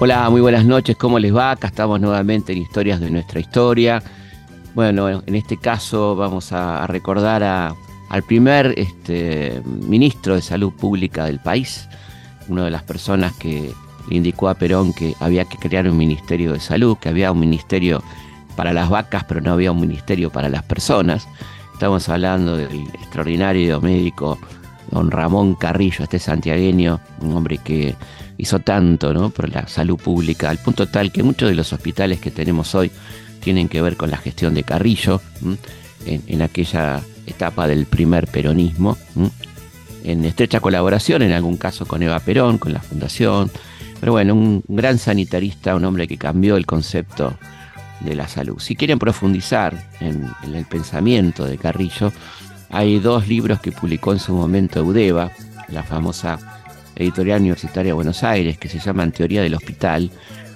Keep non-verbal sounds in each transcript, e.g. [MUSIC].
Hola, muy buenas noches, ¿cómo les va? Acá estamos nuevamente en Historias de nuestra historia. Bueno, en este caso vamos a recordar al primer este, ministro de Salud Pública del país, una de las personas que indicó a Perón que había que crear un ministerio de salud, que había un ministerio para las vacas, pero no había un ministerio para las personas. Estamos hablando del extraordinario médico don Ramón Carrillo, este santiagueño, un hombre que hizo tanto ¿no? por la salud pública, al punto tal que muchos de los hospitales que tenemos hoy tienen que ver con la gestión de Carrillo, en, aquella etapa del primer peronismo, en estrecha colaboración en algún caso con Eva Perón, con la fundación, pero bueno, un gran sanitarista, un hombre que cambió el concepto de la salud. Si quieren profundizar en el pensamiento de Carrillo, hay dos libros que publicó en su momento Eudeva, la famosa editorial universitaria de Buenos Aires, que se llaman Teoría del Hospital,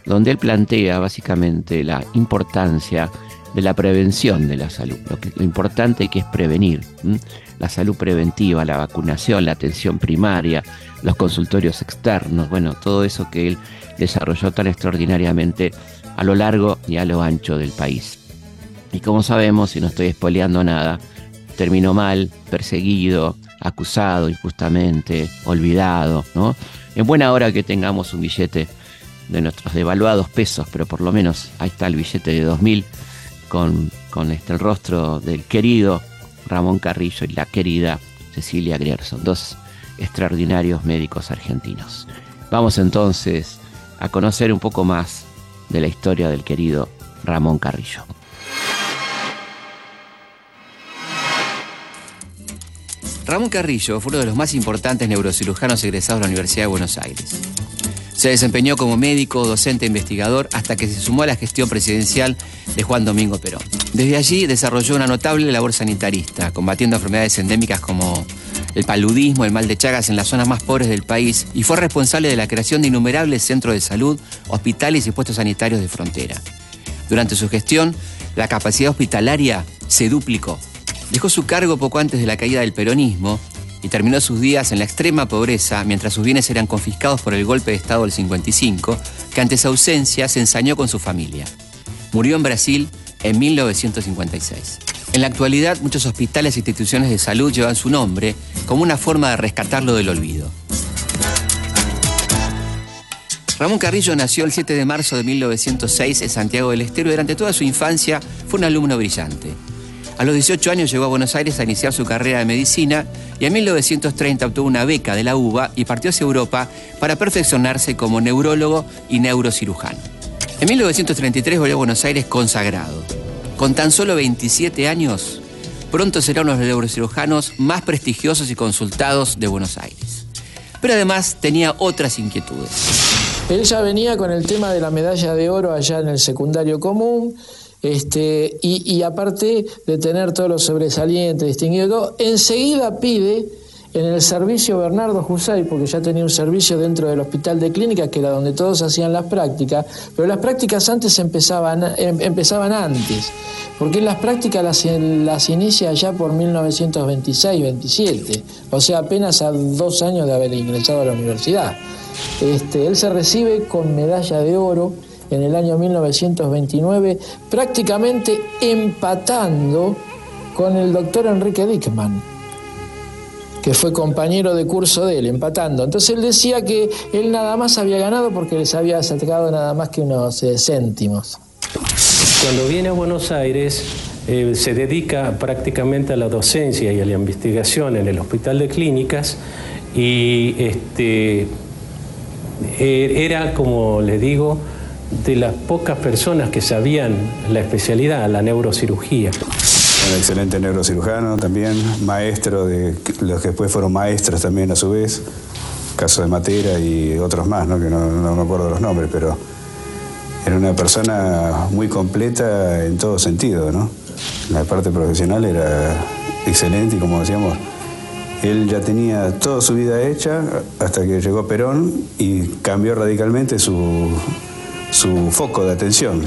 donde él plantea básicamente la importancia de la prevención de la salud, lo, que, lo importante que es prevenir, la salud preventiva, la vacunación, la atención primaria, los consultorios externos, bueno, todo eso que él desarrolló tan extraordinariamente a lo largo y a lo ancho del país. Y como sabemos, y no estoy espoleando nada, terminó mal, perseguido, acusado injustamente, olvidado, ¿no? En buena hora que tengamos un billete de nuestros devaluados pesos, pero por lo menos ahí está el billete de 2000 con, con este, el rostro del querido Ramón Carrillo y la querida Cecilia Grierson, dos extraordinarios médicos argentinos. Vamos entonces a conocer un poco más de la historia del querido Ramón Carrillo. Ramón Carrillo fue uno de los más importantes neurocirujanos egresados de la Universidad de Buenos Aires. Se desempeñó como médico, docente e investigador hasta que se sumó a la gestión presidencial de Juan Domingo Perón. Desde allí desarrolló una notable labor sanitarista, combatiendo enfermedades endémicas como el paludismo, el mal de Chagas en las zonas más pobres del país y fue responsable de la creación de innumerables centros de salud, hospitales y puestos sanitarios de frontera. Durante su gestión, la capacidad hospitalaria se duplicó Dejó su cargo poco antes de la caída del peronismo y terminó sus días en la extrema pobreza mientras sus bienes eran confiscados por el golpe de Estado del 55, que ante su ausencia se ensañó con su familia. Murió en Brasil en 1956. En la actualidad, muchos hospitales e instituciones de salud llevan su nombre como una forma de rescatarlo del olvido. Ramón Carrillo nació el 7 de marzo de 1906 en Santiago del Estero y durante toda su infancia fue un alumno brillante. A los 18 años llegó a Buenos Aires a iniciar su carrera de medicina y en 1930 obtuvo una beca de la UBA y partió hacia Europa para perfeccionarse como neurólogo y neurocirujano. En 1933 volvió a Buenos Aires consagrado. Con tan solo 27 años, pronto será uno de los neurocirujanos más prestigiosos y consultados de Buenos Aires. Pero además tenía otras inquietudes. Él ya venía con el tema de la medalla de oro allá en el secundario común este, y, aparte de tener todos los sobresalientes, distinguidos, enseguida pide en el servicio Bernardo Jusay, porque ya tenía un servicio dentro del hospital de clínica, que era donde todos hacían las prácticas, pero las prácticas antes empezaban, em, empezaban antes, porque las prácticas las, las inicia ya por 1926-27, o sea, apenas a dos años de haber ingresado a la universidad. Este, él se recibe con medalla de oro, en el año 1929, prácticamente empatando con el doctor Enrique Dickman, que fue compañero de curso de él, empatando. Entonces él decía que él nada más había ganado porque les había sacado nada más que unos eh, céntimos. Cuando viene a Buenos Aires, eh, se dedica prácticamente a la docencia y a la investigación en el Hospital de Clínicas y este, eh, era, como le digo, de las pocas personas que sabían la especialidad, la neurocirugía. Un excelente neurocirujano también, maestro de los que después fueron maestros también a su vez, caso de Matera y otros más, ¿no? que no, me acuerdo los nombres, pero era una persona muy completa en todo sentido, ¿no? La parte profesional era excelente y como decíamos, él ya tenía toda su vida hecha hasta que llegó Perón y cambió radicalmente su, su foco de atención.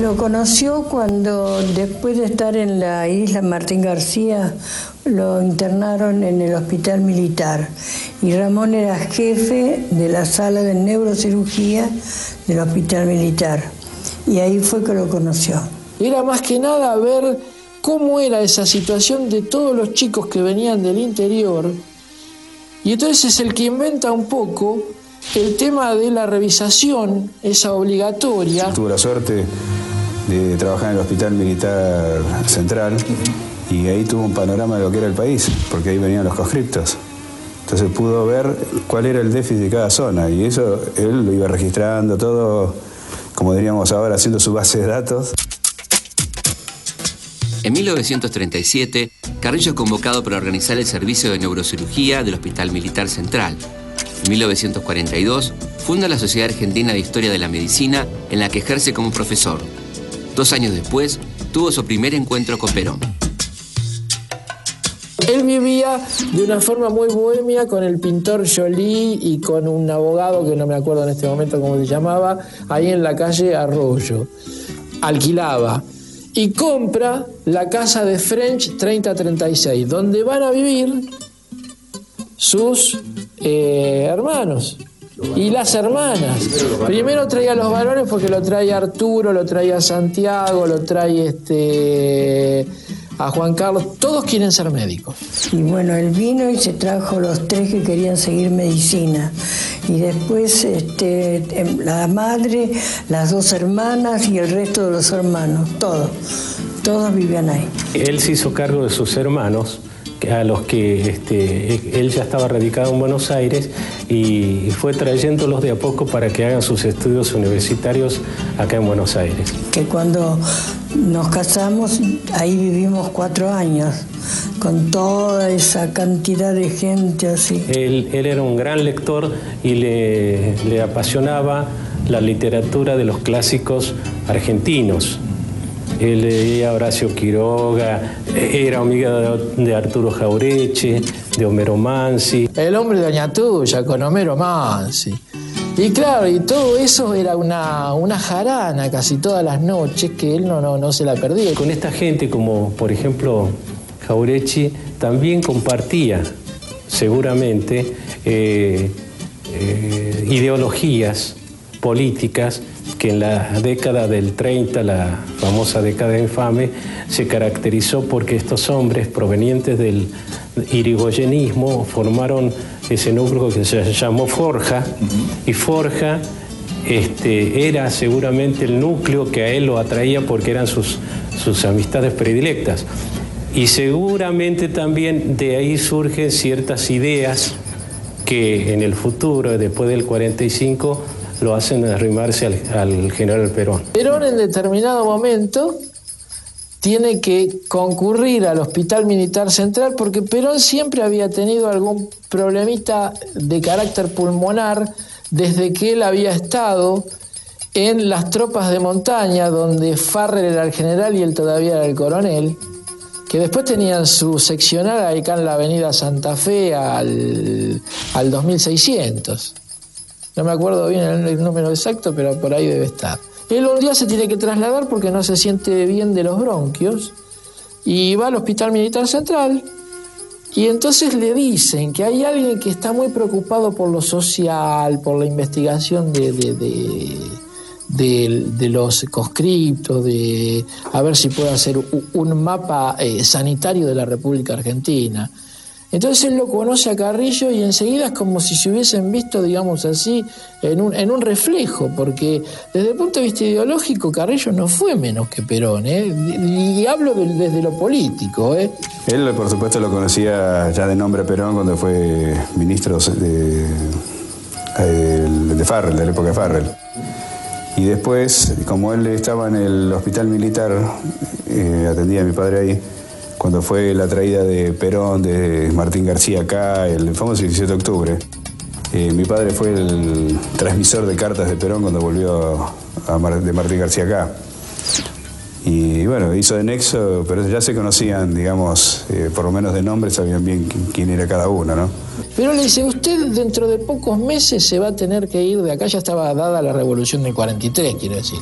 Lo conoció cuando después de estar en la isla Martín García lo internaron en el hospital militar y Ramón era jefe de la sala de neurocirugía del hospital militar y ahí fue que lo conoció. Era más que nada ver cómo era esa situación de todos los chicos que venían del interior y entonces es el que inventa un poco el tema de la revisación, esa obligatoria. Tuvo la suerte de trabajar en el Hospital Militar Central y ahí tuvo un panorama de lo que era el país, porque ahí venían los conscriptos. Entonces pudo ver cuál era el déficit de cada zona y eso él lo iba registrando todo, como diríamos ahora, haciendo su base de datos. En 1937, Carrillo es convocado para organizar el servicio de neurocirugía del Hospital Militar Central. En 1942, funda la Sociedad Argentina de Historia de la Medicina, en la que ejerce como profesor. Dos años después, tuvo su primer encuentro con Perón. Él vivía de una forma muy bohemia con el pintor Jolie y con un abogado que no me acuerdo en este momento cómo se llamaba, ahí en la calle Arroyo. Alquilaba y compra la casa de French 3036, donde van a vivir sus eh, hermanos y las hermanas. Primero traía a los varones porque lo trae Arturo, lo traía Santiago, lo trae este a Juan Carlos, todos quieren ser médicos. Y bueno, él vino y se trajo los tres que querían seguir medicina. Y después este, em, la madre, las dos hermanas y el resto de los hermanos, todos, todos vivían ahí. Él se hizo cargo de sus hermanos a los que este, él ya estaba radicado en Buenos Aires y fue trayéndolos de a poco para que hagan sus estudios universitarios acá en Buenos Aires. Que cuando nos casamos, ahí vivimos cuatro años, con toda esa cantidad de gente así. Él, era un gran lector y le, le apasionaba la literatura de los clásicos argentinos. Él leía a Horacio Quiroga, era amiga de Arturo Jaureche, de Homero Mansi. El hombre de Añatuya con Homero Mansi. Y claro, y todo eso era una, una jarana casi todas las noches que él no, no, no se la perdía. Con esta gente, como por ejemplo Jaurechi, también compartía seguramente eh, eh, ideologías políticas que en la década del 30, la famosa década infame, se caracterizó porque estos hombres provenientes del irigoyenismo formaron ese núcleo que se llamó Forja, y Forja este, era seguramente el núcleo que a él lo atraía porque eran sus, sus amistades predilectas. Y seguramente también de ahí surgen ciertas ideas que en el futuro, después del 45, lo hacen arrimarse al, general Perón. Perón en determinado momento tiene que concurrir al Hospital Militar Central porque Perón siempre había tenido algún problemita de carácter pulmonar desde que él había estado en las tropas de montaña, donde Farrell era el general y él todavía era el coronel, que después tenían su seccional acá en la avenida Santa Fe al, al 2600. No me acuerdo bien el, número exacto, pero por ahí debe estar. Él un día se tiene que trasladar porque no se siente bien de los bronquios y va al Hospital Militar Central y entonces le dicen que hay alguien que está muy preocupado por lo social, por la investigación de, de, los conscriptos, de a ver si puede hacer un, mapa eh, sanitario de la República Argentina. Entonces él lo conoce a Carrillo y enseguida es como si se hubiesen visto, digamos así, en un, en un reflejo, porque desde el punto de vista ideológico Carrillo no fue menos que Perón, ¿eh? y hablo desde lo político. ¿eh? Él, por supuesto, lo conocía ya de nombre Perón cuando fue ministro de, Farrell, de la época de Farrell. Y después, como él estaba en el hospital militar, eh, atendía a mi padre ahí, cuando fue la traída de Perón, de Martín García acá, el famoso 17 de octubre. Eh, mi padre fue el transmisor de cartas de Perón cuando volvió de Martín García acá. Y bueno, hizo de nexo, pero ya se conocían, digamos, eh, por lo menos de nombre, sabían bien quién era cada uno, ¿no? Pero le dice, usted dentro de pocos meses se va a tener que ir de acá, ya estaba dada la revolución del 43, quiero decir.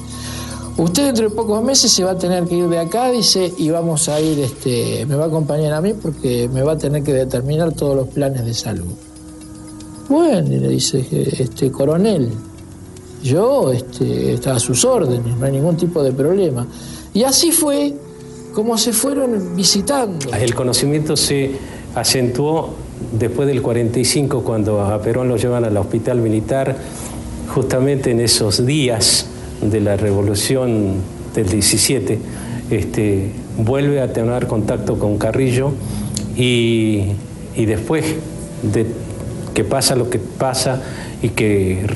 Usted dentro de pocos meses se va a tener que ir de acá, dice, y vamos a ir, este, me va a acompañar a mí porque me va a tener que determinar todos los planes de salud. Bueno, le dice, este coronel, yo este, a sus órdenes, no hay ningún tipo de problema. Y así fue como se fueron visitando. El conocimiento se acentuó después del 45, cuando a Perón lo llevan al hospital militar, justamente en esos días de la revolución del 17, este, vuelve a tener contacto con Carrillo y, y después de que pasa lo que pasa y que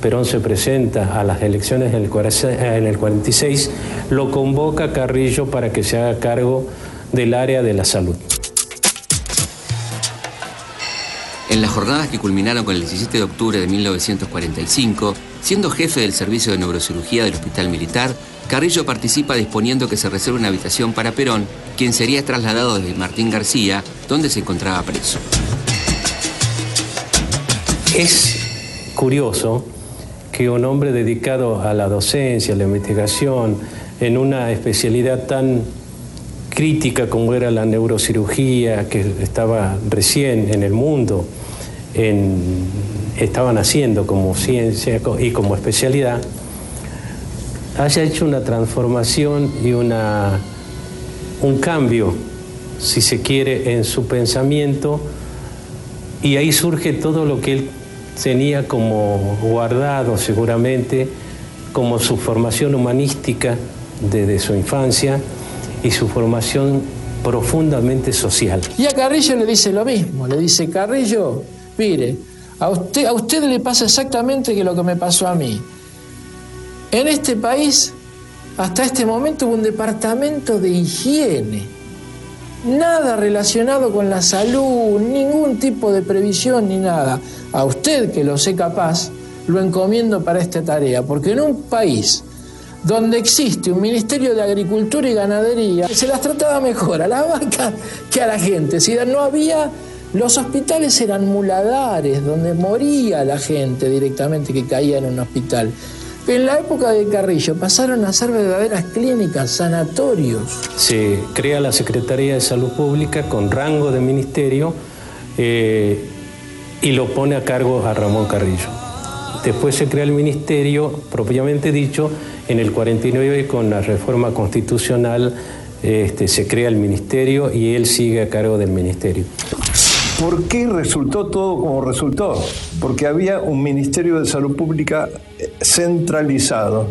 Perón se presenta a las elecciones en el 46, lo convoca Carrillo para que se haga cargo del área de la salud. En las jornadas que culminaron con el 17 de octubre de 1945, siendo jefe del servicio de neurocirugía del Hospital Militar, Carrillo participa disponiendo que se reserve una habitación para Perón, quien sería trasladado desde Martín García, donde se encontraba preso. Es curioso que un hombre dedicado a la docencia, a la investigación, en una especialidad tan crítica como era la neurocirugía, que estaba recién en el mundo, estaban haciendo como ciencia y como especialidad, haya hecho una transformación y una, un cambio, si se quiere, en su pensamiento, y ahí surge todo lo que él tenía como guardado seguramente, como su formación humanística desde su infancia y su formación profundamente social. Y a Carrillo le dice lo mismo, le dice, Carrillo, mire, a usted, a usted le pasa exactamente que lo que me pasó a mí. En este país, hasta este momento, hubo un departamento de higiene. Nada relacionado con la salud, ningún tipo de previsión ni nada. A usted, que lo sé capaz, lo encomiendo para esta tarea, porque en un país donde existe un Ministerio de Agricultura y Ganadería, se las trataba mejor a la vaca que a la gente. Si no había los hospitales eran muladares, donde moría la gente directamente que caía en un hospital. En la época de Carrillo pasaron a ser verdaderas clínicas, sanatorios. Se crea la Secretaría de Salud Pública con rango de ministerio eh, y lo pone a cargo a Ramón Carrillo. Después se crea el ministerio, propiamente dicho, en el 49 con la reforma constitucional este, se crea el ministerio y él sigue a cargo del ministerio. ¿Por qué resultó todo como resultó? Porque había un Ministerio de Salud Pública eh, centralizado.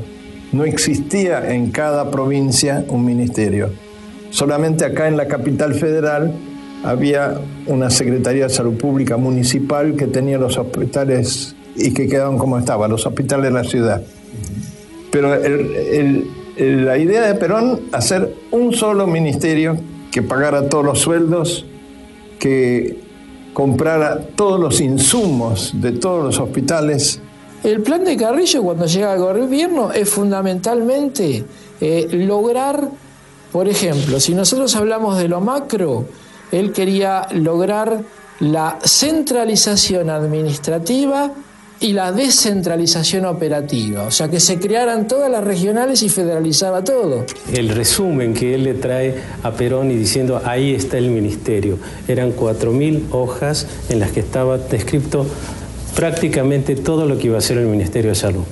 No existía en cada provincia un ministerio. Solamente acá en la capital federal había una Secretaría de Salud Pública municipal que tenía los hospitales y que quedaban como estaban, los hospitales de la ciudad. Pero la idea de Perón, hacer un solo ministerio que pagara todos los sueldos, que comprara todos los insumos de todos los hospitales. El plan de Carrillo cuando llega al gobierno es fundamentalmente eh, lograr, por ejemplo, si nosotros hablamos de lo macro, él quería lograr la centralización administrativa y la descentralización operativa, o sea, que se crearan todas las regionales y federalizaba todo. El resumen que él le trae a Perón y diciendo, ahí está el ministerio, eran 4.000 hojas en las que estaba descrito prácticamente todo lo que iba a ser el Ministerio de Salud.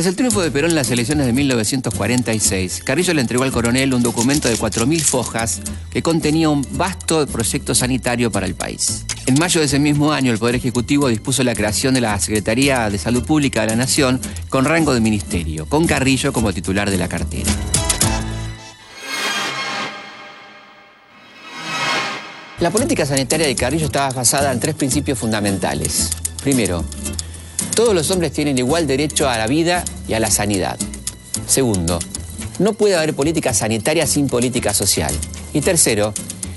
Tras el triunfo de Perón en las elecciones de 1946, Carrillo le entregó al coronel un documento de 4.000 fojas que contenía un vasto proyecto sanitario para el país. En mayo de ese mismo año, el Poder Ejecutivo dispuso la creación de la Secretaría de Salud Pública de la Nación con rango de ministerio, con Carrillo como titular de la cartera. La política sanitaria de Carrillo estaba basada en tres principios fundamentales. Primero, todos los hombres tienen igual derecho a la vida y a la sanidad. Segundo, no puede haber política sanitaria sin política social. Y tercero,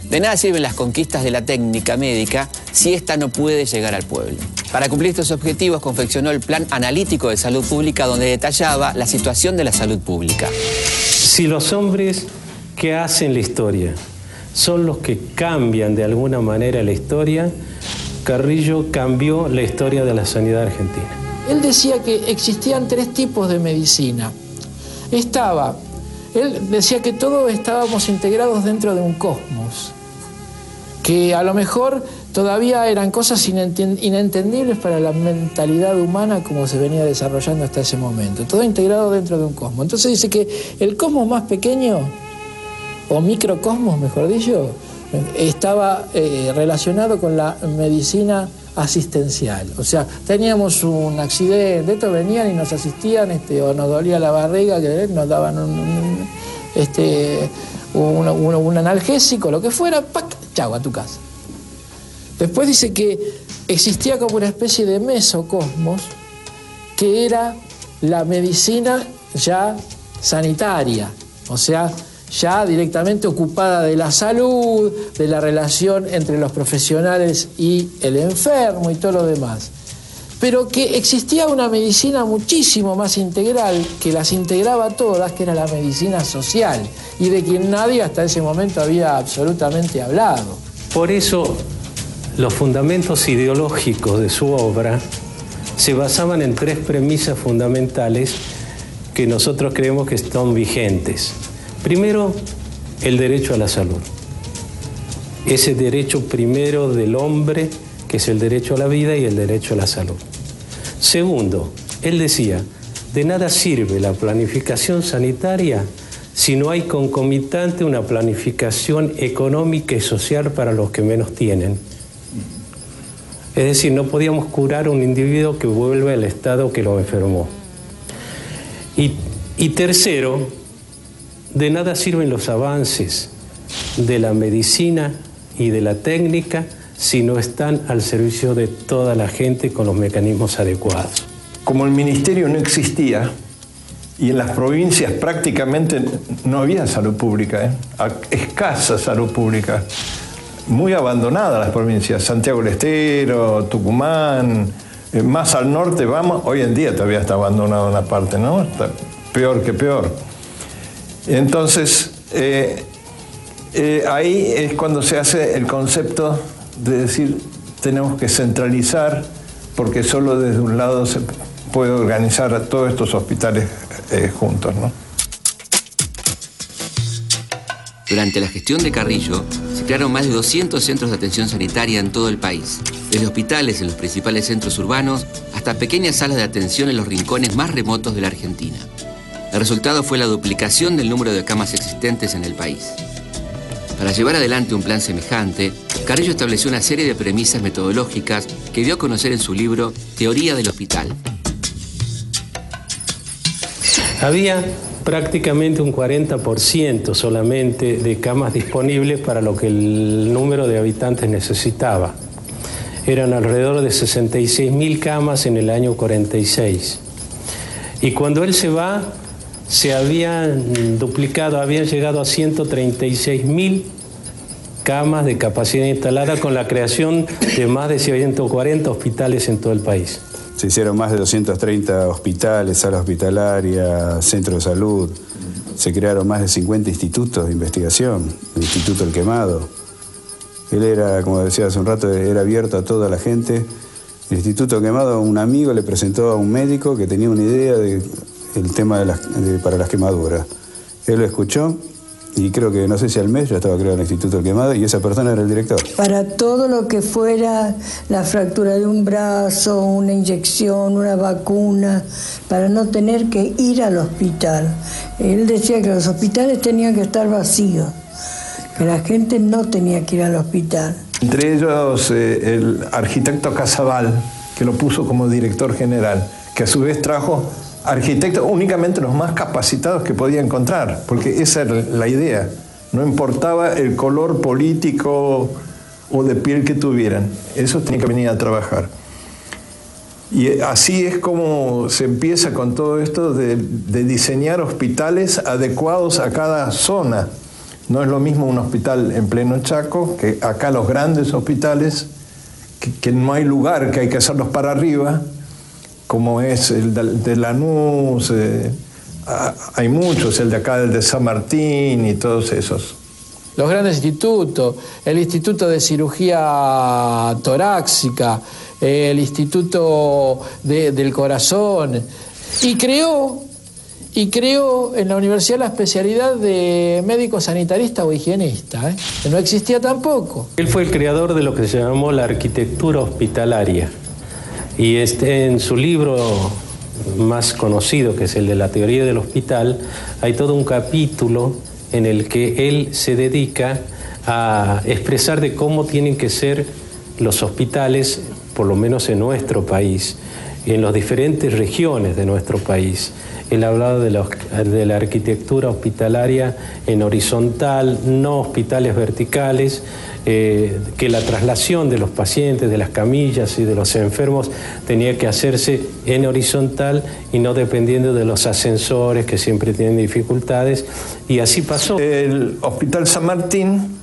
de nada sirven las conquistas de la técnica médica si ésta no puede llegar al pueblo. Para cumplir estos objetivos confeccionó el Plan Analítico de Salud Pública donde detallaba la situación de la salud pública. Si los hombres que hacen la historia son los que cambian de alguna manera la historia, Carrillo cambió la historia de la sanidad argentina. Él decía que existían tres tipos de medicina. estaba, él decía que todos estábamos integrados dentro de un cosmos, que a lo mejor todavía eran cosas inentendibles para la mentalidad humana como se venía desarrollando hasta ese momento, todo integrado dentro de un cosmos. Entonces dice que el cosmos más pequeño, o microcosmos mejor dicho, estaba eh, relacionado con la medicina asistencial. O sea, teníamos un accidente, estos venían y nos asistían, este, o nos dolía la barriga, nos daban un, este, un, analgésico, lo que fuera, ¡pac! chau, a tu casa. Después dice que existía como una especie de mesocosmos que era la medicina ya sanitaria, o sea, ya directamente ocupada de la salud, de la relación entre los profesionales y el enfermo y todo lo demás. Pero que existía una medicina muchísimo más integral, que las integraba todas, que era la medicina social, y de quien nadie hasta ese momento había absolutamente hablado. Por eso los fundamentos ideológicos de su obra se basaban en tres premisas fundamentales que nosotros creemos que están vigentes. Primero, el derecho a la salud. Ese derecho primero del hombre, que es el derecho a la vida y el derecho a la salud. Segundo, él decía, de nada sirve la planificación sanitaria si no hay concomitante una planificación económica y social para los que menos tienen. Es decir, no podíamos curar a un individuo que vuelve al estado que lo enfermó. Y, y tercero, de nada sirven los avances de la medicina y de la técnica si no están al servicio de toda la gente con los mecanismos adecuados. Como el ministerio no existía y en las provincias prácticamente no había salud pública, ¿eh? escasa salud pública, muy abandonada las provincias, Santiago del Estero, Tucumán, eh, más al norte vamos, hoy en día todavía está abandonada una parte, ¿no? Está peor que peor. Entonces, eh, eh, ahí es cuando se hace el concepto de decir tenemos que centralizar porque solo desde un lado se puede organizar a todos estos hospitales eh, juntos. Durante la gestión de Carrillo se crearon más de 200 centros de atención sanitaria en todo el país, desde hospitales en los principales centros urbanos hasta pequeñas salas de atención en los rincones más remotos de la Argentina. El resultado fue la duplicación del número de camas existentes en el país. Para llevar adelante un plan semejante, Carrillo estableció una serie de premisas metodológicas que dio a conocer en su libro Teoría del Hospital. Había prácticamente un 40% solamente de camas disponibles para lo que el número de habitantes necesitaba. Eran alrededor de 66.000 camas en el año 46. Y cuando él se va, se habían duplicado, habían llegado a 136 mil camas de capacidad instalada con la creación de más de 140 hospitales en todo el país. Se hicieron más de 230 hospitales, salas hospitalarias, centros de salud. Se crearon más de 50 institutos de investigación, el Instituto El Quemado. Él era, como decía hace un rato, era abierto a toda la gente. El Instituto Quemado, un amigo le presentó a un médico que tenía una idea de el tema de las, para las quemaduras. Él lo escuchó y creo que, no sé si al mes ya estaba creado el Instituto del Quemado y esa persona era el director. Para todo lo que fuera la fractura de un brazo, una inyección, una vacuna, para no tener que ir al hospital. Él decía que los hospitales tenían que estar vacíos, que la gente no tenía que ir al hospital. Entre ellos eh, el arquitecto Casabal, que lo puso como director general, que a su vez trajo arquitectos únicamente los más capacitados que podía encontrar, porque esa era la idea. No importaba el color político o de piel que tuvieran, eso tenía que venir a trabajar. Y así es como se empieza con todo esto de, diseñar hospitales adecuados a cada zona. No es lo mismo un hospital en pleno Chaco que acá los grandes hospitales, que no hay lugar, que hay que hacerlos para arriba, como es el de Lanús, eh, hay muchos, el de acá, el de San Martín y todos esos. Los grandes institutos, el Instituto de Cirugía Torácica, el Instituto del Corazón, y creó y creó en la universidad la especialidad de médico sanitarista o higienista, ¿eh? que no existía tampoco. Él fue el creador de lo que se llamó la arquitectura hospitalaria y este, en su libro más conocido, que es el de la teoría del hospital, hay todo un capítulo en el que él se dedica a expresar de cómo tienen que ser los hospitales, por lo menos en nuestro país, en las diferentes regiones de nuestro país. Él ha hablado de la, de la, arquitectura hospitalaria en horizontal, no hospitales verticales, eh, que la traslación de los pacientes, de las camillas y de los enfermos tenía que hacerse en horizontal y no dependiendo de los ascensores que siempre tienen dificultades. Y así pasó. El Hospital San Martín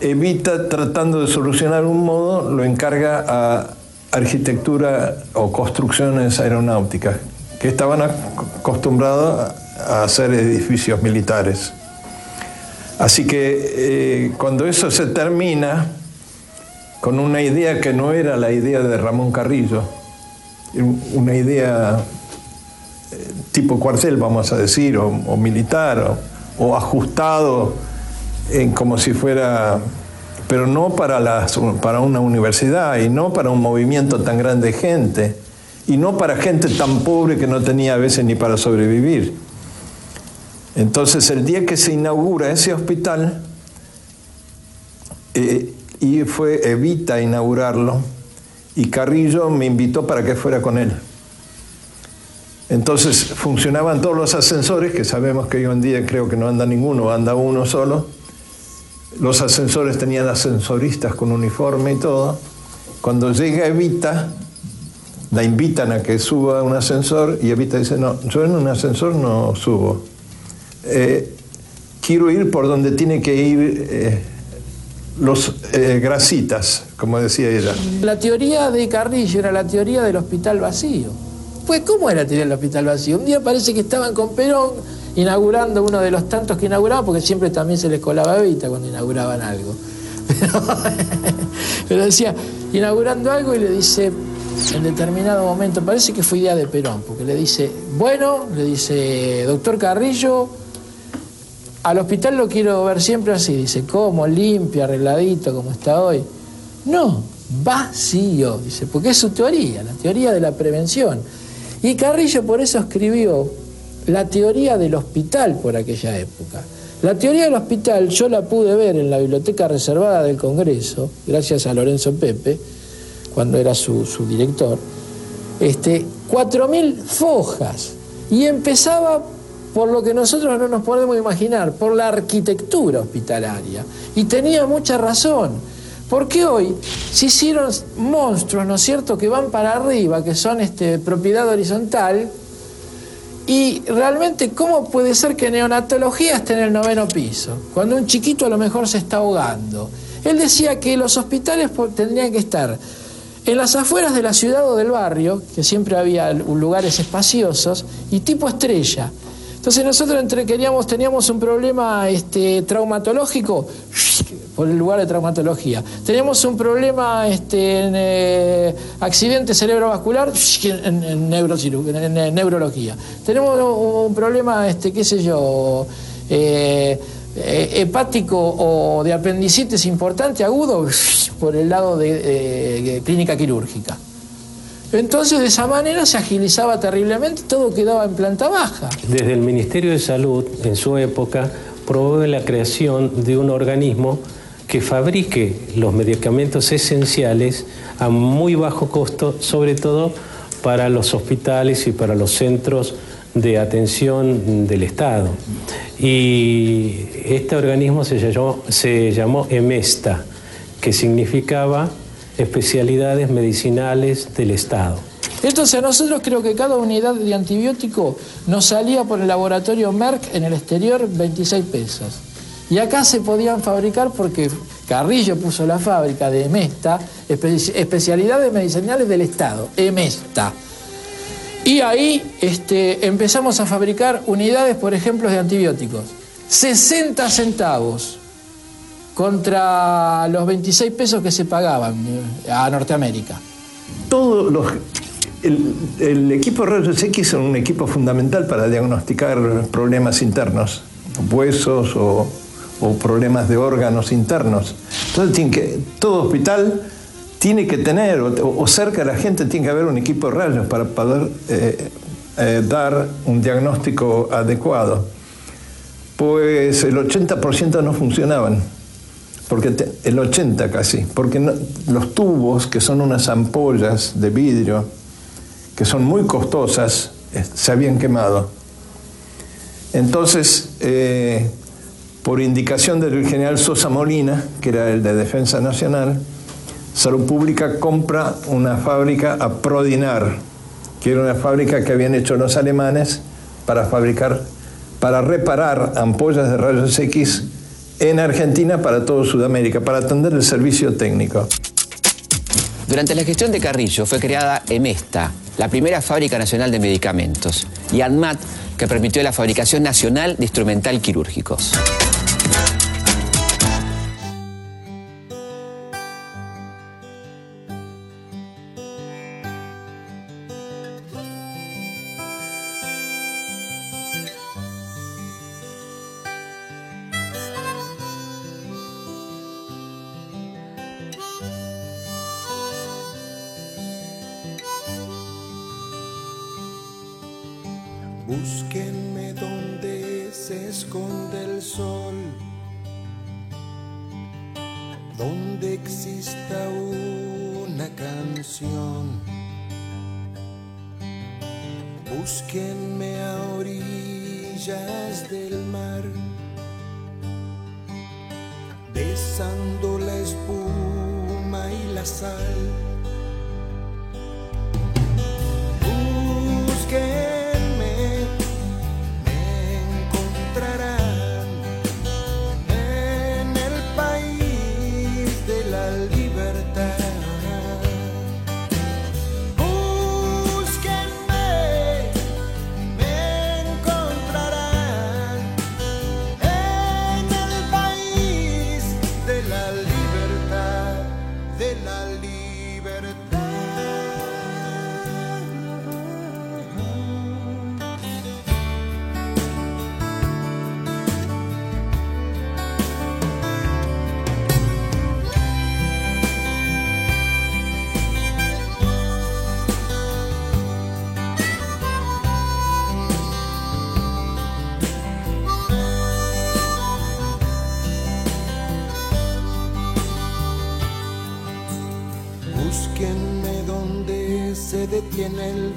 evita, tratando de solucionar un modo, lo encarga a arquitectura o construcciones aeronáuticas, que estaban acostumbrados a hacer edificios militares. Así que eh, cuando eso se termina, con una idea que no era la idea de Ramón Carrillo, una idea eh, tipo cuartel, vamos a decir, o, militar, o, ajustado como si fuera, pero no para una universidad y no para un movimiento tan grande de gente, y no para gente tan pobre que no tenía a veces ni para sobrevivir. Entonces el día que se inaugura ese hospital, eh, y fue Evita a inaugurarlo, y Carrillo me invitó para que fuera con él. Entonces funcionaban todos los ascensores, que sabemos que hoy en día creo que no anda ninguno, anda uno solo. Los ascensores tenían ascensoristas con uniforme y todo. Cuando llega Evita, la invitan a que suba a un ascensor y Evita dice, no, yo en un ascensor no subo eh, quiero ir por donde tiene que ir eh, los eh, grasitas, como decía ella. La teoría de Carrillo era la teoría del hospital vacío. Pues, ¿cómo era la teoría del hospital vacío? Un día parece que estaban con Perón inaugurando uno de los tantos que inauguraban, porque siempre también se les colaba Evita cuando inauguraban algo. [LAUGHS] pero decía, inaugurando algo y le dice, en determinado momento, parece que fue idea de Perón, porque le dice, bueno, le dice, doctor Carrillo, al hospital lo quiero ver siempre así, dice, ¿cómo? Limpio, arregladito, como está hoy. No, vacío, dice, porque es su teoría, la teoría de la prevención. Y Carrillo por eso escribió la teoría del hospital por aquella época. La teoría del hospital yo la pude ver en la biblioteca reservada del Congreso, gracias a Lorenzo Pepe, cuando era su, su director, este, 4.000 fojas. Y empezaba por lo que nosotros no nos podemos imaginar, por la arquitectura hospitalaria. Y tenía mucha razón, porque hoy se hicieron monstruos, ¿no es cierto?, que van para arriba, que son este, propiedad horizontal, y realmente, ¿cómo puede ser que neonatología esté en el noveno piso? Cuando un chiquito a lo mejor se está ahogando. Él decía que los hospitales tendrían que estar en las afueras de la ciudad o del barrio, que siempre había lugares espaciosos, y tipo estrella. Entonces nosotros entre queríamos, teníamos un problema este, traumatológico por el lugar de traumatología. Teníamos un problema este, en eh, accidente cerebrovascular en, en, neurología. Tenemos un problema, este, qué sé yo, eh, hepático o de apendicitis importante, agudo, [LAUGHS] por el lado de clínica quirúrgica. Entonces de esa manera se agilizaba terriblemente, todo quedaba en planta baja. Desde el Ministerio de Salud, en su época, promueve la creación de un organismo que fabrique los medicamentos esenciales a muy bajo costo, sobre todo para los hospitales y para los centros de atención del Estado. Y este organismo se llamó, se llamó EMESTA, que significaba especialidades medicinales del Estado. Entonces a nosotros creo que cada unidad de antibiótico nos salía por el laboratorio Merck en el exterior 26 pesos. Y acá se podían fabricar porque Carrillo puso la fábrica de Emesta, especialidades medicinales del Estado, Emesta. Y ahí este, empezamos a fabricar unidades, por ejemplo, de antibióticos. 60 centavos contra los 26 pesos que se pagaban eh, a Norteamérica. Todos los el, equipo rayos X es un equipo fundamental para diagnosticar problemas internos, huesos o, problemas de órganos internos. Entonces, todo hospital tiene que tener, o, cerca de la gente tiene que haber un equipo de rayos para poder eh, eh, dar un diagnóstico adecuado. Pues el 80% no funcionaban, porque el 80 casi, porque los tubos, que son unas ampollas de vidrio, que son muy costosas, se habían quemado. Entonces, eh, por indicación del general Sosa Molina, que era el de Defensa Nacional, Salud Pública compra una fábrica a Prodinar, que era una fábrica que habían hecho los alemanes para fabricar, para reparar ampollas de rayos X en Argentina para todo Sudamérica, para atender el servicio técnico. Durante la gestión de Carrillo fue creada EMESTA, la primera fábrica nacional de medicamentos, y ANMAT, que permitió la fabricación nacional de instrumental quirúrgicos. Detiene el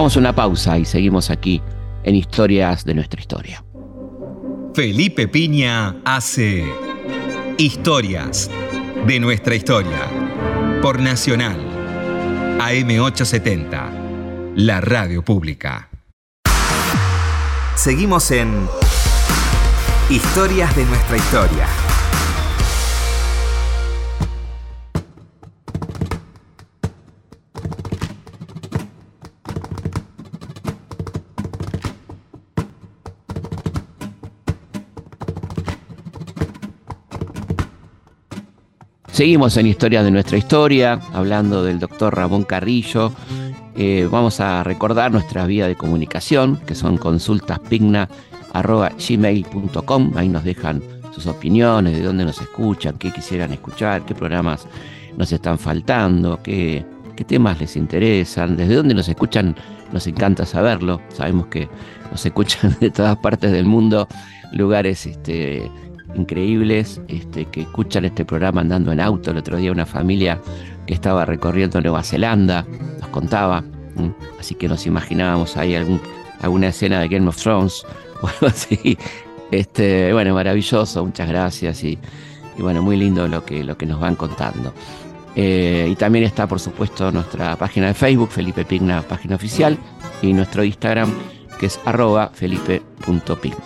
Vamos a una pausa y seguimos aquí en Historias de nuestra historia. Felipe Piña hace Historias de nuestra historia por Nacional AM870, la radio pública. Seguimos en Historias de nuestra historia. Seguimos en Historia de nuestra historia, hablando del doctor Ramón Carrillo. Eh, vamos a recordar nuestra vía de comunicación, que son consultaspigna.gmail.com. Ahí nos dejan sus opiniones, de dónde nos escuchan, qué quisieran escuchar, qué programas nos están faltando, qué, qué temas les interesan, desde dónde nos escuchan, nos encanta saberlo. Sabemos que nos escuchan [LAUGHS] de todas partes del mundo, lugares este, increíbles, este, que escuchan este programa andando en auto. El otro día una familia que estaba recorriendo Nueva Zelanda nos contaba, así que nos imaginábamos ahí alguna escena de Game of Thrones [LAUGHS] o algo así. Este, bueno, maravilloso, muchas gracias y, bueno, muy lindo lo que, lo que nos van contando. Eh, y también está, por supuesto, nuestra página de Facebook, Felipe Pigna, página oficial, y nuestro Instagram, que es felipe.pigna.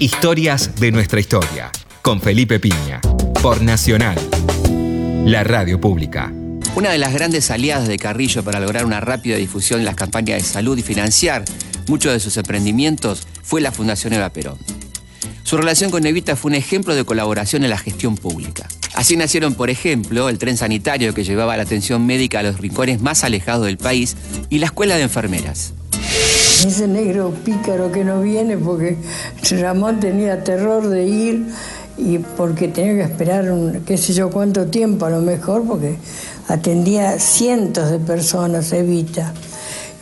Historias de nuestra historia, con Felipe Piña, por Nacional, la radio pública. Una de las grandes aliadas de Carrillo para lograr una rápida difusión en las campañas de salud y financiar muchos de sus emprendimientos fue la Fundación Eva Perón. Su relación con Evita fue un ejemplo de colaboración en la gestión pública. Así nacieron, por ejemplo, el tren sanitario que llevaba la atención médica a los rincones más alejados del país y la escuela de enfermeras. Ese negro pícaro que no viene porque Ramón tenía terror de ir y porque tenía que esperar un, qué sé yo cuánto tiempo a lo mejor porque atendía cientos de personas, Evita.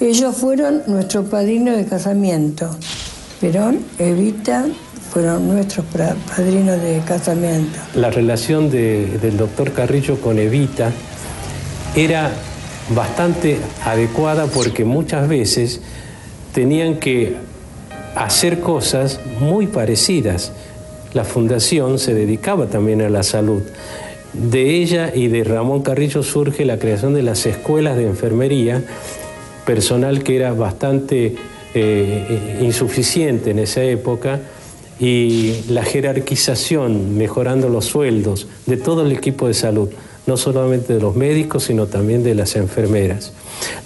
Ellos fueron nuestro padrino de casamiento. Perón, Evita, fueron nuestros padrinos de casamiento. La relación del doctor Carrillo con Evita era bastante adecuada porque muchas veces tenían que hacer cosas muy parecidas. La fundación se dedicaba también a la salud. De ella y de Ramón Carrillo surge la creación de las escuelas de enfermería, personal que era bastante eh, insuficiente en esa época, y la jerarquización, mejorando los sueldos de todo el equipo de salud, no solamente de los médicos, sino también de las enfermeras.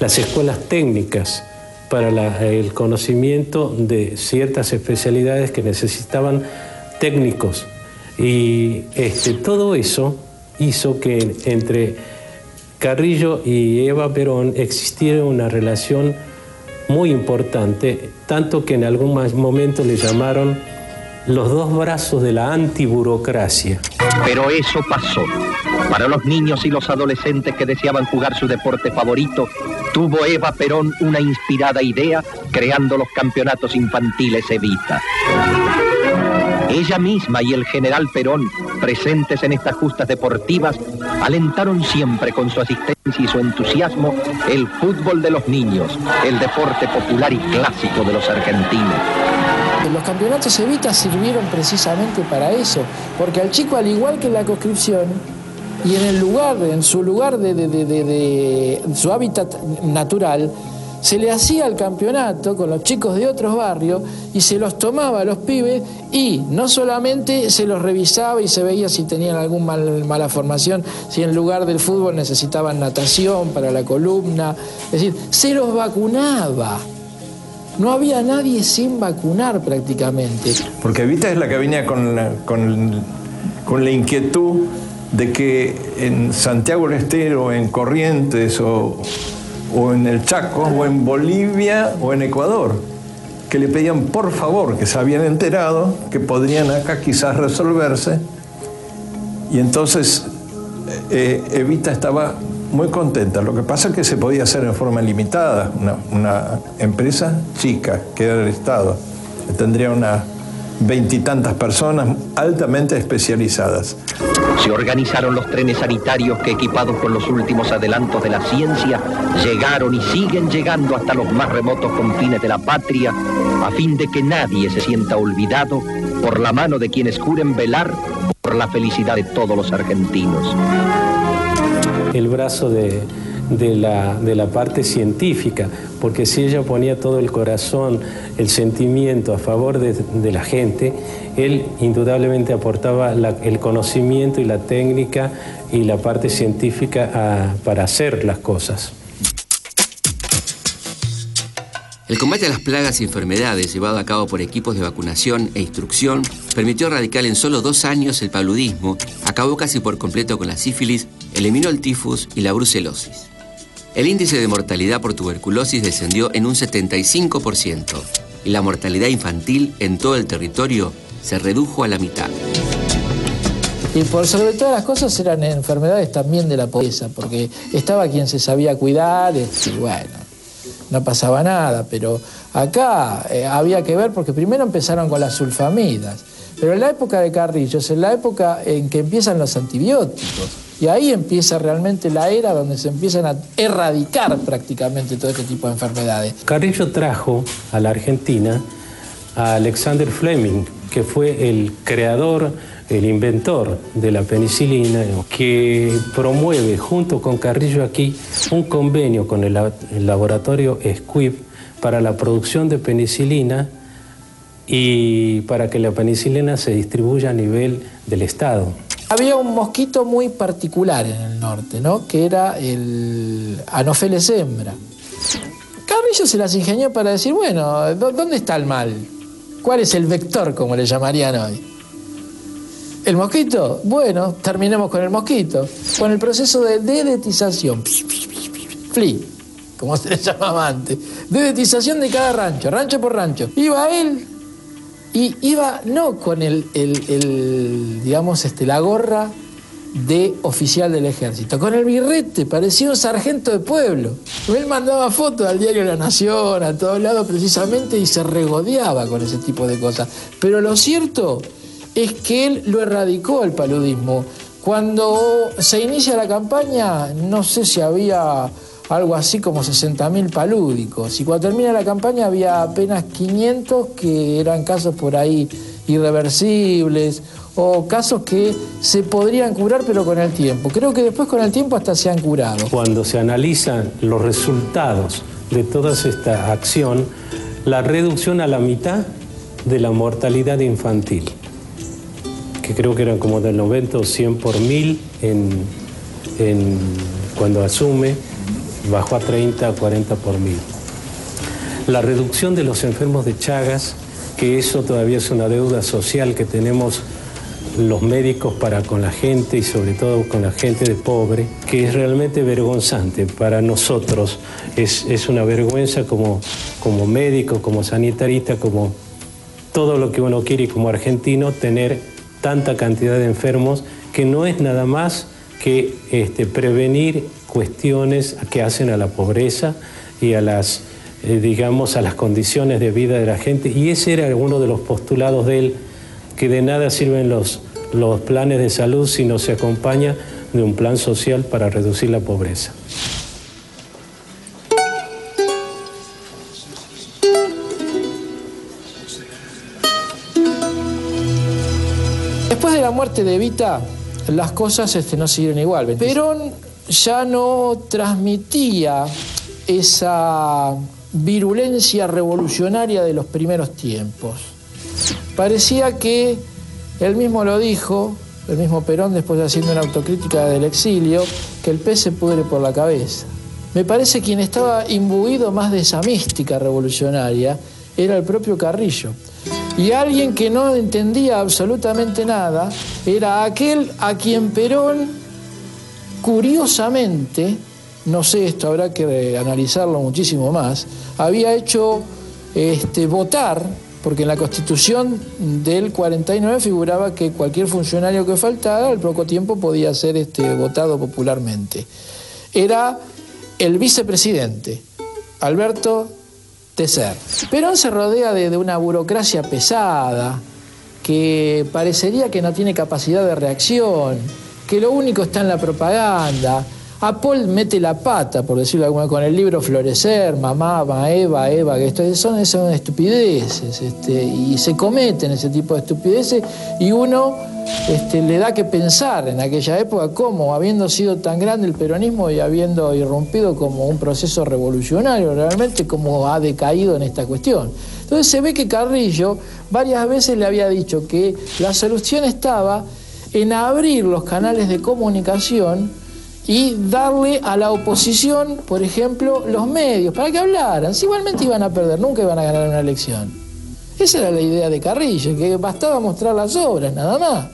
Las escuelas técnicas para el conocimiento de ciertas especialidades que necesitaban técnicos. Y este, todo eso hizo que entre Carrillo y Eva Perón existiera una relación muy importante, tanto que en algún momento le llamaron los dos brazos de la antiburocracia. Pero eso pasó. Para los niños y los adolescentes que deseaban jugar su deporte favorito, tuvo Eva Perón una inspirada idea creando los campeonatos infantiles Evita. Ella misma y el general Perón, presentes en estas justas deportivas, alentaron siempre con su asistencia y su entusiasmo el fútbol de los niños, el deporte popular y clásico de los argentinos. Los campeonatos Evita sirvieron precisamente para eso, porque al chico, al igual que la conscripción, y en el lugar, en su lugar de, su hábitat natural, se le hacía el campeonato con los chicos de otros barrios y se los tomaba a los pibes y no solamente se los revisaba y se veía si tenían alguna mala formación, si en lugar del fútbol necesitaban natación para la columna, es decir, se los vacunaba. No había nadie sin vacunar prácticamente. Porque Evita es la que venía con la inquietud de que en Santiago del Estero, en Corrientes o o en el Chaco, o en Bolivia, o en Ecuador, que le pedían por favor, que se habían enterado, que podrían acá quizás resolverse. Y entonces eh, Evita estaba muy contenta. Lo que pasa es que se podía hacer en forma limitada, una, una empresa chica, que era el Estado, tendría una veintitantas personas altamente especializadas. Se organizaron los trenes sanitarios que equipados con los últimos adelantos de la ciencia, llegaron y siguen llegando hasta los más remotos confines de la patria, a fin de que nadie se sienta olvidado por la mano de quienes juren velar por la felicidad de todos los argentinos. El brazo de, de la, de la parte científica, porque si ella ponía todo el corazón, el sentimiento a favor de, la gente, él indudablemente aportaba el conocimiento y la técnica y la parte científica para hacer las cosas. El combate a las plagas y enfermedades llevado a cabo por equipos de vacunación e instrucción permitió erradicar en solo dos años el paludismo, acabó casi por completo con la sífilis, eliminó el tifus y la brucelosis. El índice de mortalidad por tuberculosis descendió en un 75% y la mortalidad infantil en todo el territorio se redujo a la mitad. Y por sobre todas las cosas eran enfermedades también de la pobreza, porque estaba quien se sabía cuidar, y bueno, no pasaba nada, pero acá eh, había que ver porque primero empezaron con las sulfamidas, pero en la época de Carrillo es en la época en que empiezan los antibióticos. Y ahí empieza realmente la era donde se empiezan a erradicar prácticamente todo este tipo de enfermedades. Carrillo trajo a la Argentina a Alexander Fleming, que fue el creador, el inventor de la penicilina, que promueve junto con Carrillo aquí un convenio con el, laboratorio Squibb para la producción de penicilina y para que la penicilina se distribuya a nivel del Estado. Había un mosquito muy particular en el norte, ¿no? que era el Anopheles hembra. Carrillo se las ingenió para decir, bueno, ¿dónde está el mal? ¿Cuál es el vector, como le llamarían hoy? ¿El mosquito? Bueno, terminemos con el mosquito. Con el proceso de dedetización. Flea, como se le llamaba antes. Dedetización de cada rancho, rancho por rancho. Iba él y iba no con el, digamos, este, la gorra de oficial del ejército, con el birrete, parecía un sargento de pueblo. Él mandaba fotos al diario La Nación, a todos lados precisamente, y se regodeaba con ese tipo de cosas. Pero lo cierto es que él lo erradicó el paludismo. Cuando se inicia la campaña, no sé si había algo así como 60.000 palúdicos. Y cuando termina la campaña había apenas 500 que eran casos por ahí irreversibles o casos que se podrían curar pero con el tiempo. Creo que después con el tiempo hasta se han curado. Cuando se analizan los resultados de toda esta acción, la reducción a la mitad de la mortalidad infantil, que creo que eran como del 90 o 100 por mil en, cuando asume, bajó a 30 40 por mil. La reducción de los enfermos de Chagas, que eso todavía es una deuda social que tenemos los médicos para con la gente y sobre todo con la gente de pobre, que es realmente vergonzante para nosotros. Es, es una vergüenza como, como médico, como sanitarista, como todo lo que uno quiere como argentino, tener tanta cantidad de enfermos que no es nada más que este, prevenir cuestiones que hacen a la pobreza y a las, eh, digamos, a las condiciones de vida de la gente. Y ese era uno de los postulados de él, que de nada sirven los, los planes de salud si no se acompaña de un plan social para reducir la pobreza. Después de la muerte de Evita, las cosas este, no siguieron igual. Perón ya no transmitía esa virulencia revolucionaria de los primeros tiempos. Parecía que, él mismo lo dijo, el mismo Perón después de haciendo una autocrítica del exilio, que el pez se pudre por la cabeza. Me parece quien estaba imbuido más de esa mística revolucionaria era el propio Carrillo. Y alguien que no entendía absolutamente nada era aquel a quien Perón, curiosamente, no sé, esto habrá que analizarlo muchísimo más, había hecho este, votar, porque en la constitución del 49 figuraba que cualquier funcionario que faltara al poco tiempo podía ser este, votado popularmente. Era el vicepresidente, Alberto ser. Perón se rodea de, una burocracia pesada, que parecería que no tiene capacidad de reacción, que lo único está en la propaganda. A Paul mete la pata, por decirlo alguna con el libro Florecer, Mamá, Eva, Eva, que esto, son, son estupideces, este, y se cometen ese tipo de estupideces, y uno este, le da que pensar en aquella época cómo, habiendo sido tan grande el peronismo y habiendo irrumpido como un proceso revolucionario, realmente cómo ha decaído en esta cuestión. Entonces se ve que Carrillo varias veces le había dicho que la solución estaba en abrir los canales de comunicación y darle a la oposición, por ejemplo, los medios para que hablaran. Si igualmente iban a perder, nunca iban a ganar una elección. Esa era la idea de Carrillo, que bastaba mostrar las obras, nada más.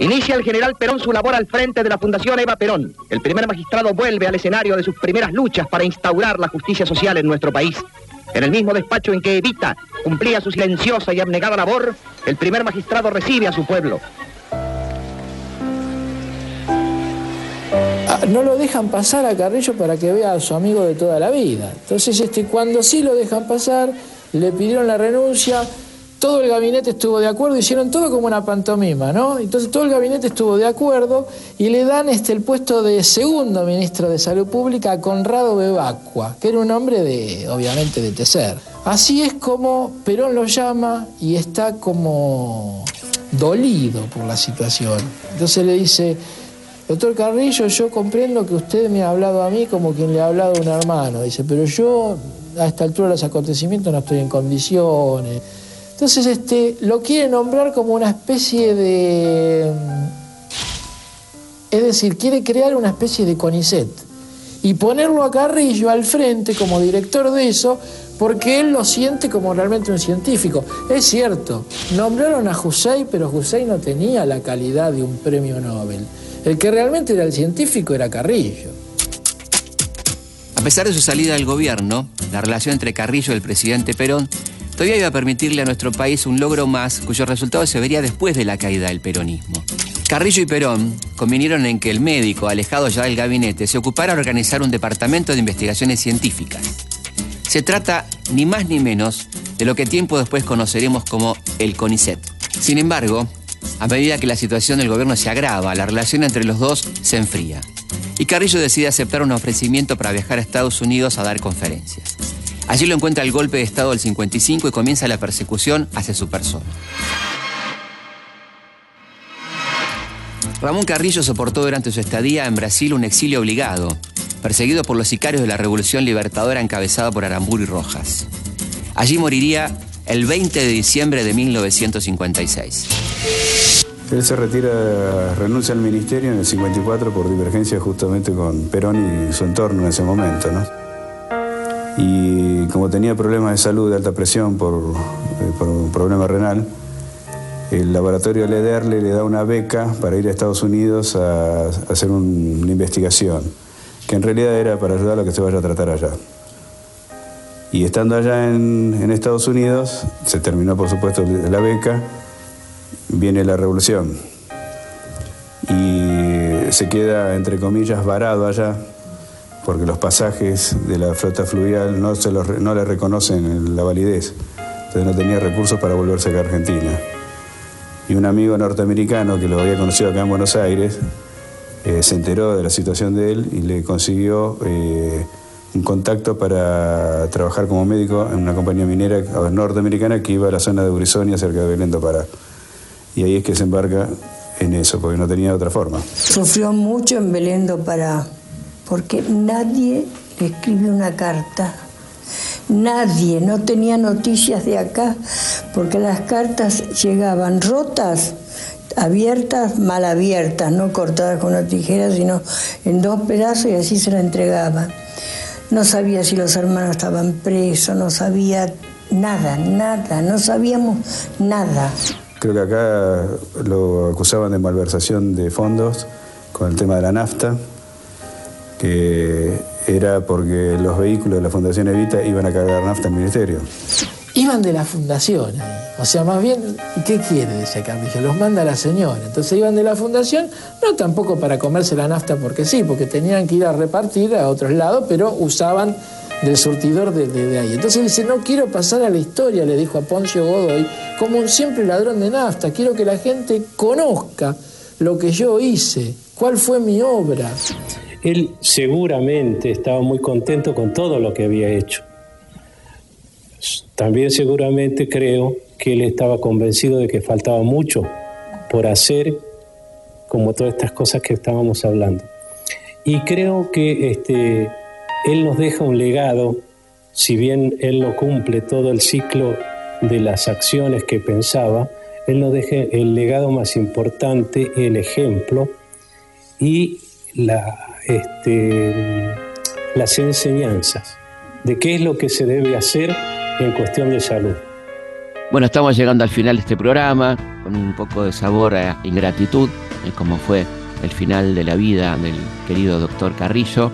Inicia el general Perón su labor al frente de la Fundación Eva Perón. El primer magistrado vuelve al escenario de sus primeras luchas para instaurar la justicia social en nuestro país. En el mismo despacho en que Evita cumplía su silenciosa y abnegada labor, el primer magistrado recibe a su pueblo. No lo dejan pasar a Carrillo para que vea a su amigo de toda la vida. Entonces, este, cuando sí lo dejan pasar, le pidieron la renuncia, todo el gabinete estuvo de acuerdo, hicieron todo como una pantomima, ¿no? Entonces todo el gabinete estuvo de acuerdo y le dan este, el puesto de segundo ministro de Salud Pública a Conrado Bebacua, que era un hombre de, obviamente, de tecer. Así es como Perón lo llama y está como dolido por la situación. Entonces le dice, doctor Carrillo, yo comprendo que usted me ha hablado a mí como quien le ha hablado a un hermano. Dice, pero yo a esta altura de los acontecimientos no estoy en condiciones. Entonces este, lo quiere nombrar como una especie de... Es decir, quiere crear una especie de CONICET y ponerlo a Carrillo al frente como director de eso porque él lo siente como realmente un científico. Es cierto, nombraron a Hussein, pero Hussein no tenía la calidad de un premio Nobel. El que realmente era el científico era Carrillo. A pesar de su salida del gobierno, la relación entre Carrillo y el presidente Perón todavía iba a permitirle a nuestro país un logro más cuyo resultado se vería después de la caída del peronismo. Carrillo y Perón convinieron en que el médico, alejado ya del gabinete, se ocupara de organizar un departamento de investigaciones científicas. Se trata ni más ni menos de lo que tiempo después conoceremos como el CONICET. Sin embargo, a medida que la situación del gobierno se agrava, la relación entre los dos se enfría. Y Carrillo decide aceptar un ofrecimiento para viajar a Estados Unidos a dar conferencias. Allí lo encuentra el golpe de Estado del 55 y comienza la persecución hacia su persona. Ramón Carrillo soportó durante su estadía en Brasil un exilio obligado, perseguido por los sicarios de la Revolución Libertadora encabezada por Aramburu y Rojas. Allí moriría el 20 de diciembre de 1956. Él se retira, renuncia al ministerio en el 54 por divergencia justamente con Perón y su entorno en ese momento, ¿no? y como tenía problemas de salud de alta presión por, eh, un problema renal, el laboratorio Lederle le da una beca para ir a Estados Unidos a, hacer una investigación, que en realidad era para ayudar a que se vaya a tratar allá. Y estando allá en, en Estados Unidos, se terminó por supuesto la beca, viene la revolución y se queda, entre comillas, varado allá porque los pasajes de la flota fluvial no, se no le reconocen la validez. Entonces no tenía recursos para volverse a Argentina. Y un amigo norteamericano que lo había conocido acá en Buenos Aires eh, se enteró de la situación de él y le consiguió eh, un contacto para trabajar como médico en una compañía minera norteamericana que iba a la zona de Urizonia, cerca de Belén do Pará. Y ahí es que se embarca en eso, porque no tenía otra forma. Sufrió mucho en Belén do Pará porque nadie le escribe una carta. Nadie, no tenía noticias de acá, porque las cartas llegaban rotas, abiertas, mal abiertas, no cortadas con una tijera, sino en dos pedazos y así se la entregaba. No sabía si los hermanos estaban presos, no sabía nada, nada, no sabíamos nada. Creo que acá lo acusaban de malversación de fondos con el tema de la nafta que era porque los vehículos de la Fundación Evita iban a cargar nafta al ministerio. Iban de la fundación, o sea, más bien, ¿qué quiere? Decía Carrillo, los manda la señora. Entonces iban de la fundación, no tampoco para comerse la nafta porque sí, porque tenían que ir a repartir a otros lados, pero usaban del surtidor de, ahí. Entonces dice, no quiero pasar a la historia, le dijo a Poncio Godoy, como un simple ladrón de nafta, quiero que la gente conozca lo que yo hice, cuál fue mi obra. Él seguramente estaba muy contento con todo lo que había hecho. También seguramente creo que él estaba convencido de que faltaba mucho por hacer, como todas estas cosas que estábamos hablando. Y creo que este, él nos deja un legado, si bien él no cumple todo el ciclo de las acciones que pensaba, él nos deja el legado más importante, el ejemplo, y este, las enseñanzas de qué es lo que se debe hacer en cuestión de salud. Bueno, estamos llegando al final de este programa con un poco de sabor a ingratitud, como fue el final de la vida del querido doctor Carrillo,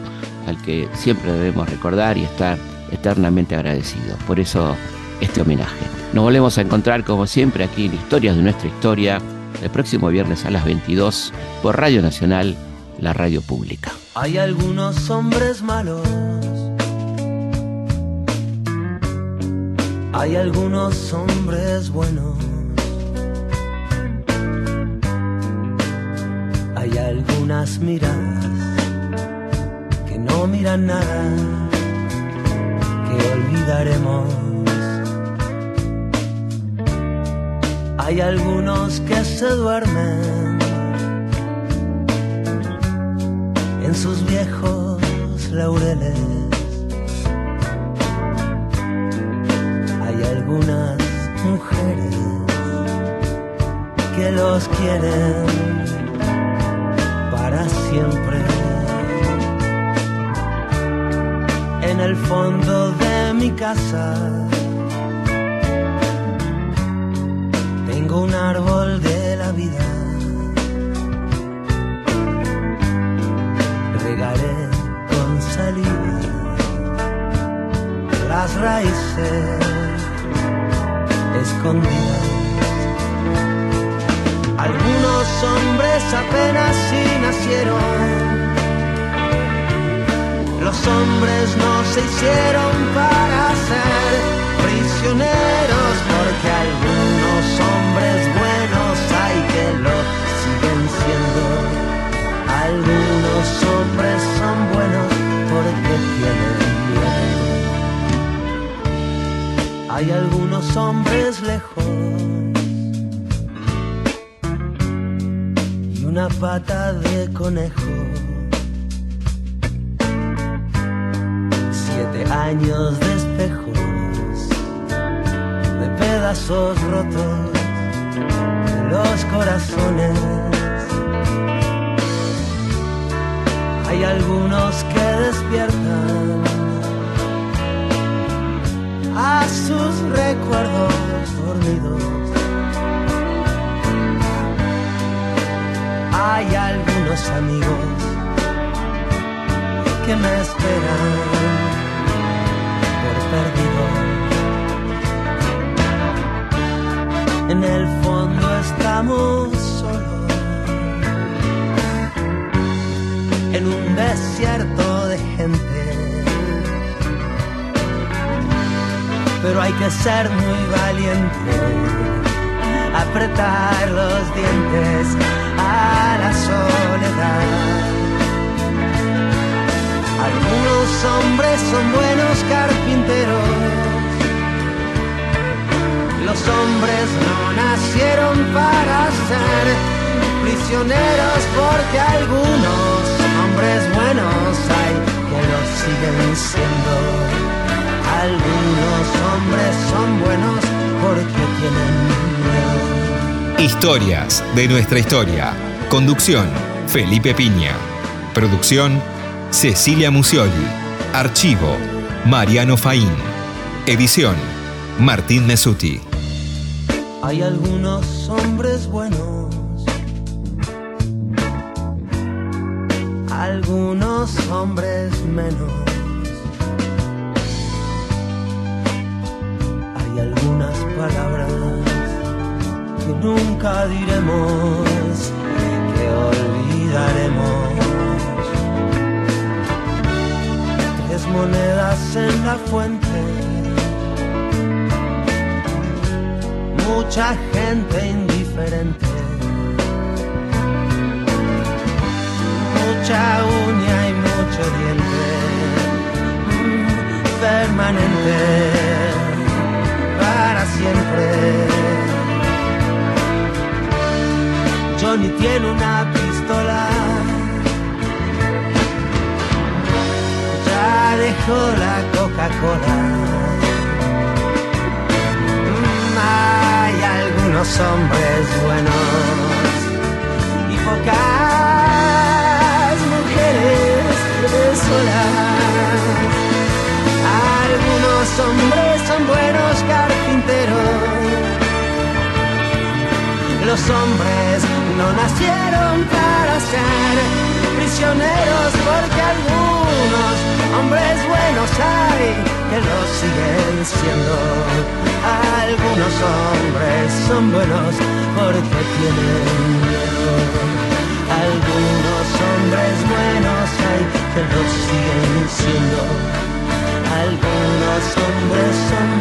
al que siempre debemos recordar y estar eternamente agradecidos. Por eso este homenaje. Nos volvemos a encontrar como siempre aquí en Historias de nuestra historia el próximo viernes a las 22 por Radio Nacional, la radio pública. Hay algunos hombres malos. Hay algunos hombres buenos. Hay algunas miradas no miran nada, que olvidaremos. Hay algunos que se duermen en sus viejos laureles. Hay algunas mujeres que los quieren para siempre. El fondo de mi casa tengo un árbol de la vida. Regaré con saliva las raíces escondidas. Algunos hombres apenas si nacieron. Los hombres no se hicieron para ser prisioneros porque algunos hombres buenos hay que lo siguen siendo. Algunos hombres son buenos porque tienen miedo. Hay algunos hombres lejos y una pata de conejo. Años de espejos, de pedazos rotos de los corazones. Hay algunos que despiertan a sus recuerdos dormidos. Hay algunos amigos que me esperan En el fondo estamos solos en un desierto de gente. Pero hay que ser muy valiente, apretar los dientes a la soledad. Algunos hombres son buenos carpinteros. Los hombres no nacieron para ser prisioneros porque algunos hombres buenos hay que los siguen siendo. Algunos hombres son buenos porque tienen miedo. Historias de nuestra historia. Conducción, Felipe Piña. Producción, Cecilia Musioli. Archivo, Mariano Faín. Edición, Martín Mesuti. Hay algunos hombres buenos, algunos hombres menos. Hay algunas palabras que nunca diremos, que olvidaremos. Monedas en la fuente. mucha gente indiferente, mucha uña y mucho diente, mm, permanente para siempre. Johnny tiene una dejó la Coca-Cola. Mm, hay algunos hombres buenos y pocas mujeres solas. Algunos hombres son buenos carpinteros. Los hombres no nacieron para ser porque algunos hombres buenos hay que lo siguen siendo. Algunos hombres son buenos porque tienen miedo. Algunos hombres buenos hay que lo siguen siendo. Algunos hombres son